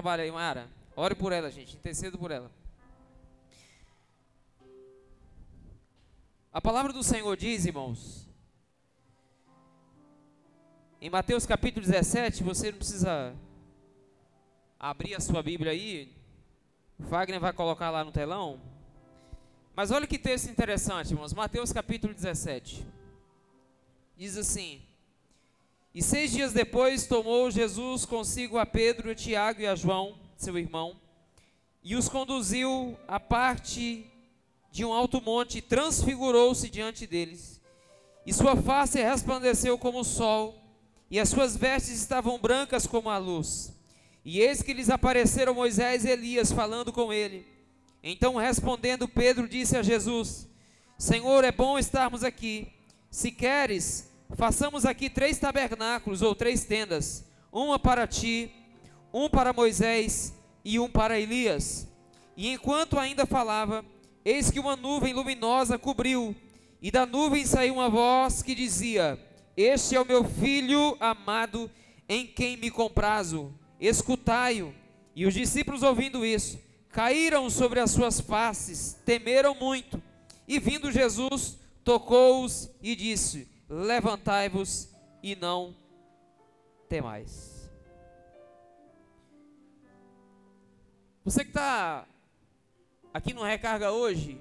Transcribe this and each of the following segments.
trabalho aí, Mara. Ore por ela, gente. Intercedo por ela. A palavra do Senhor diz, irmãos, em Mateus capítulo 17, você não precisa abrir a sua Bíblia aí, Wagner vai colocar lá no telão. Mas olha que texto interessante, irmãos. Mateus capítulo 17. Diz assim: E seis dias depois tomou Jesus consigo a Pedro, a Tiago e a João, seu irmão, e os conduziu à parte de um alto monte e transfigurou-se diante deles. E sua face resplandeceu como o sol, e as suas vestes estavam brancas como a luz. E eis que lhes apareceram Moisés e Elias falando com ele. Então respondendo Pedro disse a Jesus: Senhor, é bom estarmos aqui. Se queres, façamos aqui três tabernáculos ou três tendas: uma para ti, um para Moisés e um para Elias. E enquanto ainda falava, eis que uma nuvem luminosa cobriu, e da nuvem saiu uma voz que dizia: este é o meu filho amado, em quem me comprazo. Escutai-o. E os discípulos, ouvindo isso, caíram sobre as suas faces, temeram muito. E vindo Jesus, tocou-os e disse: Levantai-vos e não temais. Você que está aqui no Recarga hoje,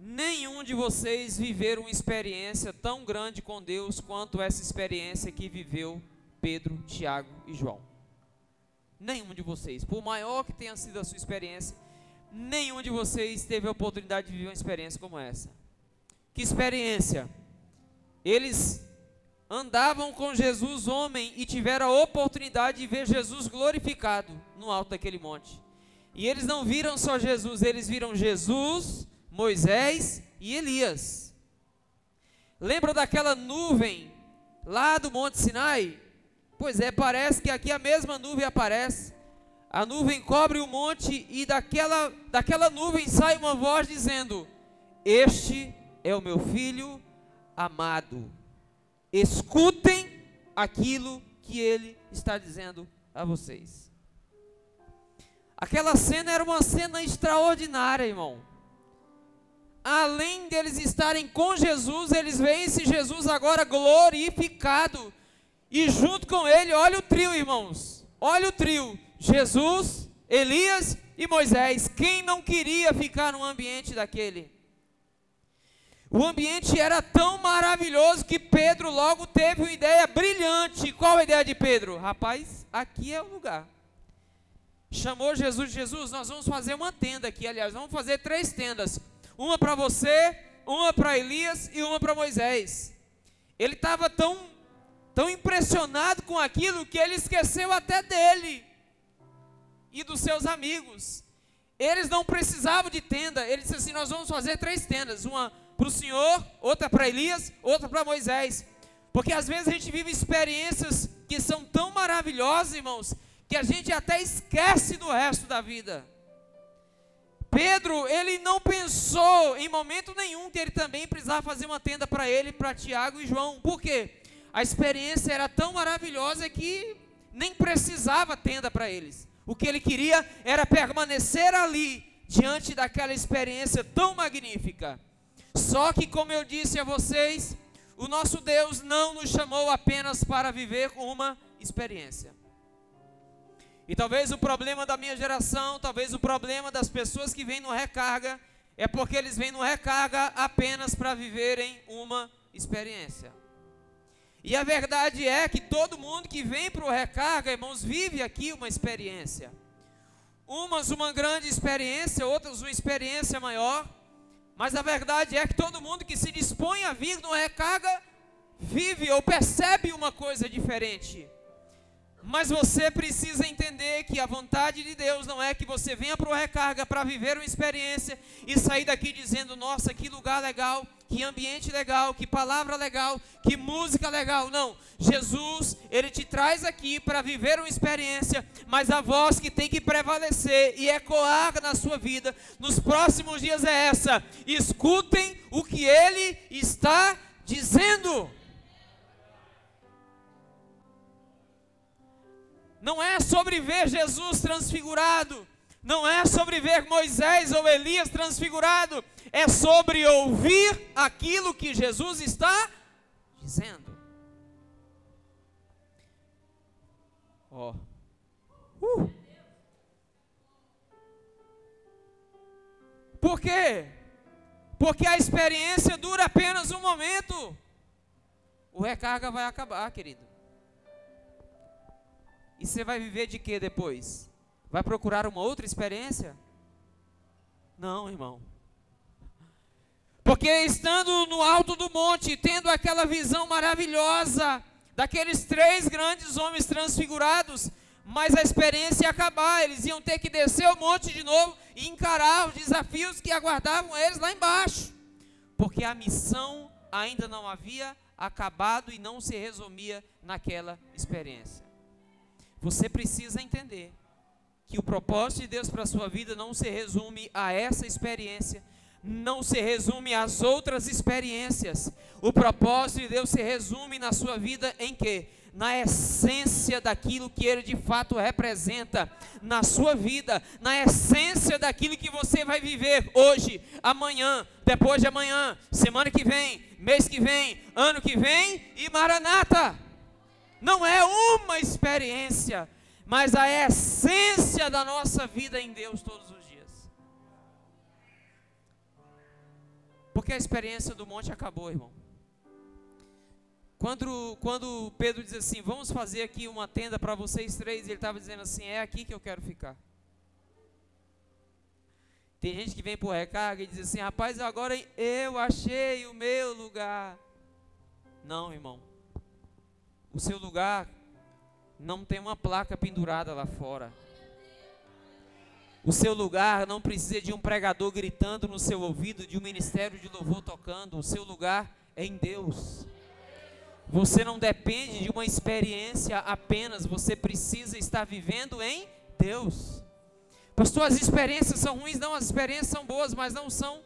Nenhum de vocês viveram uma experiência tão grande com Deus quanto essa experiência que viveu Pedro, Tiago e João. Nenhum de vocês, por maior que tenha sido a sua experiência, nenhum de vocês teve a oportunidade de viver uma experiência como essa. Que experiência? Eles andavam com Jesus, homem, e tiveram a oportunidade de ver Jesus glorificado no alto daquele monte. E eles não viram só Jesus, eles viram Jesus Moisés e Elias. Lembra daquela nuvem lá do Monte Sinai? Pois é, parece que aqui a mesma nuvem aparece. A nuvem cobre o monte e daquela, daquela nuvem sai uma voz dizendo: Este é o meu filho amado. Escutem aquilo que ele está dizendo a vocês. Aquela cena era uma cena extraordinária, irmão além deles estarem com Jesus, eles veem esse Jesus agora glorificado. E junto com ele, olha o trio, irmãos. Olha o trio: Jesus, Elias e Moisés. Quem não queria ficar no ambiente daquele? O ambiente era tão maravilhoso que Pedro logo teve uma ideia brilhante. Qual a ideia de Pedro? Rapaz, aqui é o lugar. Chamou Jesus, Jesus, nós vamos fazer uma tenda aqui, aliás, vamos fazer três tendas uma para você, uma para Elias e uma para Moisés. Ele estava tão, tão impressionado com aquilo que ele esqueceu até dele e dos seus amigos. Eles não precisavam de tenda. Ele disse assim: Nós vamos fazer três tendas: uma para o Senhor, outra para Elias, outra para Moisés. Porque às vezes a gente vive experiências que são tão maravilhosas, irmãos, que a gente até esquece do resto da vida. Pedro, ele não pensou em momento nenhum que ele também precisava fazer uma tenda para ele, para Tiago e João. Por quê? A experiência era tão maravilhosa que nem precisava tenda para eles. O que ele queria era permanecer ali, diante daquela experiência tão magnífica. Só que, como eu disse a vocês, o nosso Deus não nos chamou apenas para viver uma experiência. E talvez o problema da minha geração, talvez o problema das pessoas que vêm no recarga, é porque eles vêm no recarga apenas para viverem uma experiência. E a verdade é que todo mundo que vem para o recarga, irmãos, vive aqui uma experiência. Umas uma grande experiência, outras uma experiência maior. Mas a verdade é que todo mundo que se dispõe a vir no recarga, vive ou percebe uma coisa diferente. Mas você precisa entender que a vontade de Deus não é que você venha para o recarga para viver uma experiência e sair daqui dizendo: nossa, que lugar legal, que ambiente legal, que palavra legal, que música legal. Não, Jesus, Ele te traz aqui para viver uma experiência, mas a voz que tem que prevalecer e ecoar na sua vida nos próximos dias é essa: escutem o que Ele está dizendo. Não é sobre ver Jesus transfigurado, não é sobre ver Moisés ou Elias transfigurado, é sobre ouvir aquilo que Jesus está dizendo. Ó. Oh. Uh. Por quê? Porque a experiência dura apenas um momento. O recarga vai acabar, querido. E você vai viver de quê depois? Vai procurar uma outra experiência? Não, irmão. Porque estando no alto do monte, tendo aquela visão maravilhosa daqueles três grandes homens transfigurados, mas a experiência ia acabar, eles iam ter que descer o monte de novo e encarar os desafios que aguardavam eles lá embaixo. Porque a missão ainda não havia acabado e não se resumia naquela experiência. Você precisa entender que o propósito de Deus para a sua vida não se resume a essa experiência, não se resume às outras experiências. O propósito de Deus se resume na sua vida em quê? Na essência daquilo que Ele de fato representa na sua vida, na essência daquilo que você vai viver hoje, amanhã, depois de amanhã, semana que vem, mês que vem, ano que vem e Maranata. Não é uma experiência, mas a essência da nossa vida em Deus todos os dias. Porque a experiência do monte acabou, irmão. Quando, quando Pedro diz assim, vamos fazer aqui uma tenda para vocês três, ele estava dizendo assim, é aqui que eu quero ficar. Tem gente que vem por recarga e diz assim, rapaz, agora eu achei o meu lugar. Não, irmão. O seu lugar não tem uma placa pendurada lá fora. O seu lugar não precisa de um pregador gritando no seu ouvido, de um ministério de louvor tocando. O seu lugar é em Deus. Você não depende de uma experiência apenas, você precisa estar vivendo em Deus. Pastor, as experiências são ruins? Não, as experiências são boas, mas não são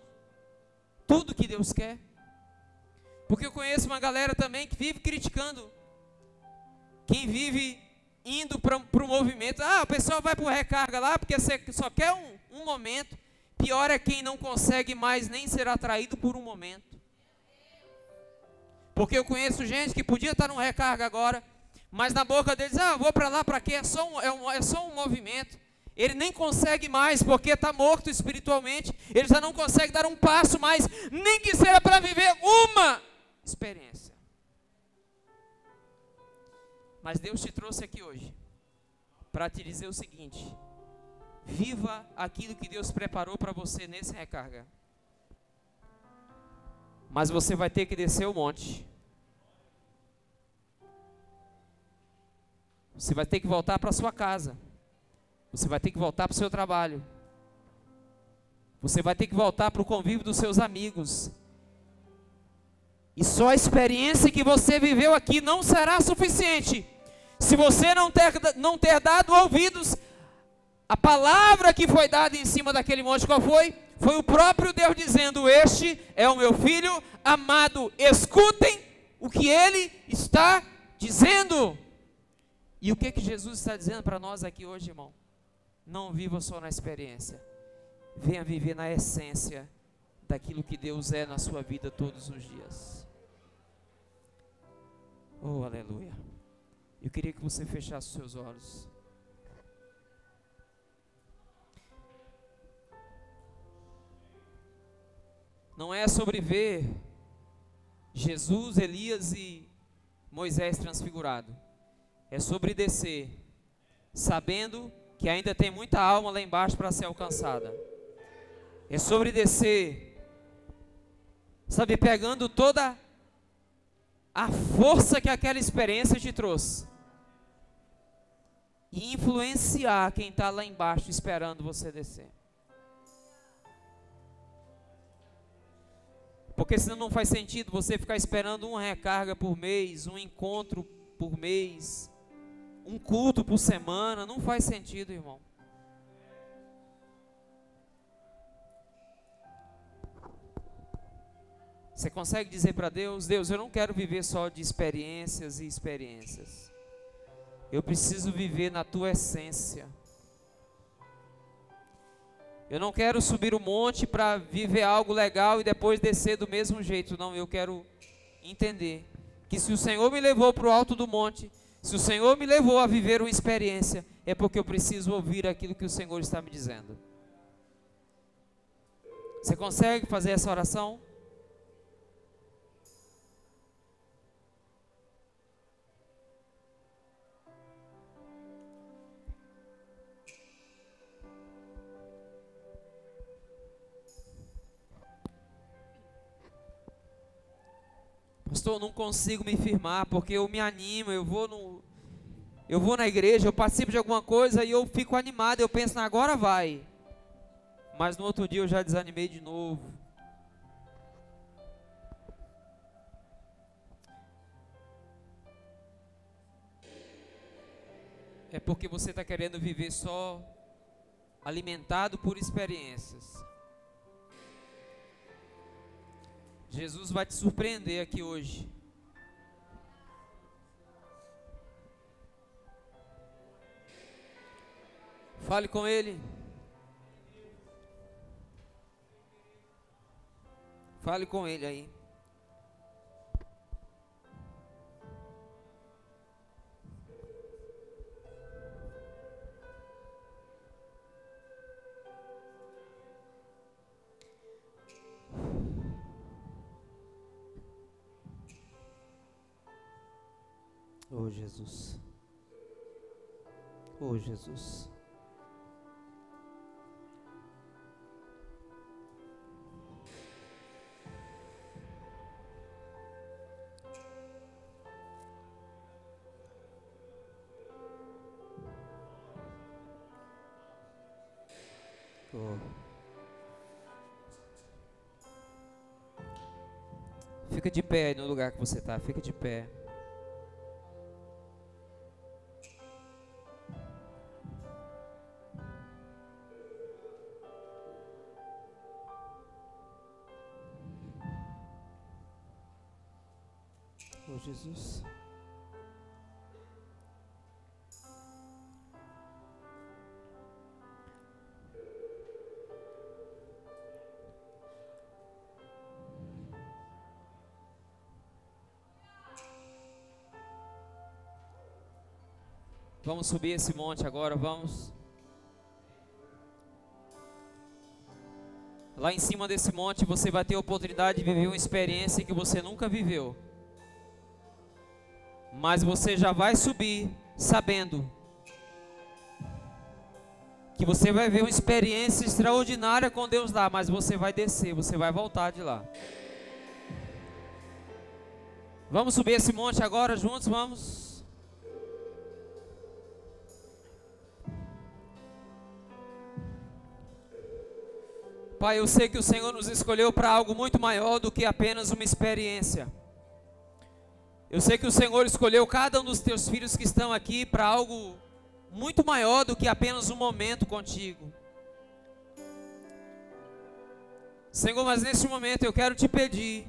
tudo que Deus quer. Porque eu conheço uma galera também que vive criticando quem vive indo para o movimento, ah, o pessoal vai para recarga lá porque você só quer um, um momento. Pior é quem não consegue mais nem ser atraído por um momento. Porque eu conheço gente que podia estar no recarga agora, mas na boca deles, ah, vou para lá para quê? É só, um, é, um, é só um movimento. Ele nem consegue mais, porque está morto espiritualmente. Ele já não consegue dar um passo mais, nem que seja para viver uma experiência. Mas Deus te trouxe aqui hoje para te dizer o seguinte: viva aquilo que Deus preparou para você nesse recarga. Mas você vai ter que descer o monte. Você vai ter que voltar para sua casa. Você vai ter que voltar para o seu trabalho. Você vai ter que voltar para o convívio dos seus amigos. E só a experiência que você viveu aqui não será suficiente se você não ter, não ter dado ouvidos, a palavra que foi dada em cima daquele monte, qual foi? Foi o próprio Deus dizendo: Este é o meu filho amado, escutem o que ele está dizendo. E o que, que Jesus está dizendo para nós aqui hoje, irmão? Não viva só na experiência, venha viver na essência daquilo que Deus é na sua vida todos os dias. Oh, aleluia. Eu queria que você fechasse os seus olhos. Não é sobre ver Jesus, Elias e Moisés transfigurado. É sobre descer, sabendo que ainda tem muita alma lá embaixo para ser alcançada. É sobre descer, sabe, pegando toda a força que aquela experiência te trouxe e influenciar quem está lá embaixo esperando você descer. Porque senão não faz sentido você ficar esperando uma recarga por mês, um encontro por mês, um culto por semana. Não faz sentido, irmão. Você consegue dizer para Deus: Deus, eu não quero viver só de experiências e experiências. Eu preciso viver na tua essência. Eu não quero subir o monte para viver algo legal e depois descer do mesmo jeito. Não, eu quero entender que se o Senhor me levou para o alto do monte, se o Senhor me levou a viver uma experiência, é porque eu preciso ouvir aquilo que o Senhor está me dizendo. Você consegue fazer essa oração? Pastor, eu não consigo me firmar porque eu me animo, eu vou no eu vou na igreja, eu participo de alguma coisa e eu fico animado, eu penso, agora vai. Mas no outro dia eu já desanimei de novo. É porque você está querendo viver só alimentado por experiências. Jesus vai te surpreender aqui hoje. Fale com Ele. Fale com Ele aí. Jesus. Oh Jesus. Fica de pé no lugar que você está, fica de pé. Jesus. Vamos subir esse monte agora, vamos. Lá em cima desse monte você vai ter a oportunidade de viver uma experiência que você nunca viveu. Mas você já vai subir sabendo que você vai ver uma experiência extraordinária com Deus lá, mas você vai descer, você vai voltar de lá. Vamos subir esse monte agora juntos, vamos. Pai, eu sei que o Senhor nos escolheu para algo muito maior do que apenas uma experiência. Eu sei que o Senhor escolheu cada um dos teus filhos que estão aqui para algo muito maior do que apenas um momento contigo. Senhor, mas nesse momento eu quero te pedir,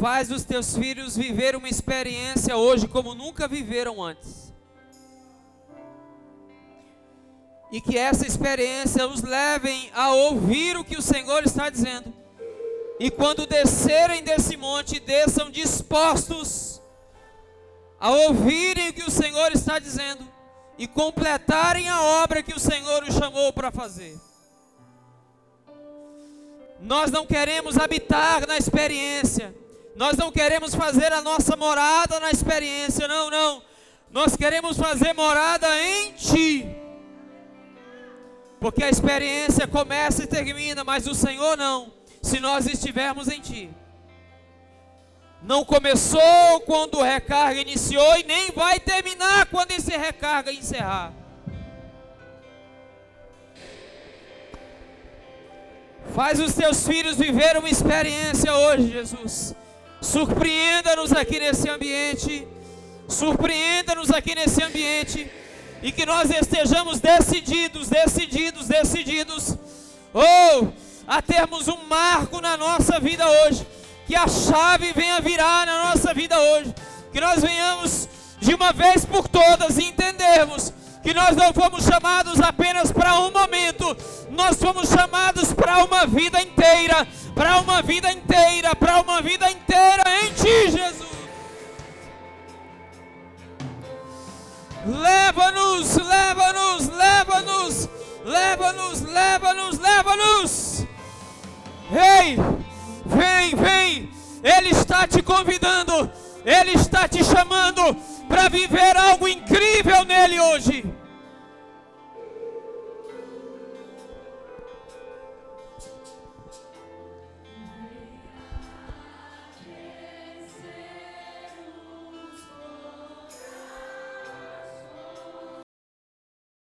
faz os teus filhos viver uma experiência hoje como nunca viveram antes. e que essa experiência os levem a ouvir o que o Senhor está dizendo. E quando descerem desse monte, desçam dispostos a ouvirem o que o Senhor está dizendo e completarem a obra que o Senhor os chamou para fazer. Nós não queremos habitar na experiência, nós não queremos fazer a nossa morada na experiência, não, não. Nós queremos fazer morada em Ti. Porque a experiência começa e termina, mas o Senhor não, se nós estivermos em Ti. Não começou quando o recarga iniciou e nem vai terminar quando esse recarga encerrar. Faz os teus filhos viver uma experiência hoje, Jesus. Surpreenda-nos aqui nesse ambiente. Surpreenda-nos aqui nesse ambiente e que nós estejamos decididos, decididos, decididos, oh, a termos um marco na nossa vida hoje, que a chave venha virar na nossa vida hoje, que nós venhamos de uma vez por todas entendermos que nós não fomos chamados apenas para um momento, nós fomos chamados para uma vida inteira, para uma vida inteira, para uma vida inteira em Ti, Jesus. Leva-nos, leva-nos, leva-nos, Ei, vem, vem, Ele está te convidando, Ele está te chamando para viver algo incrível nele hoje.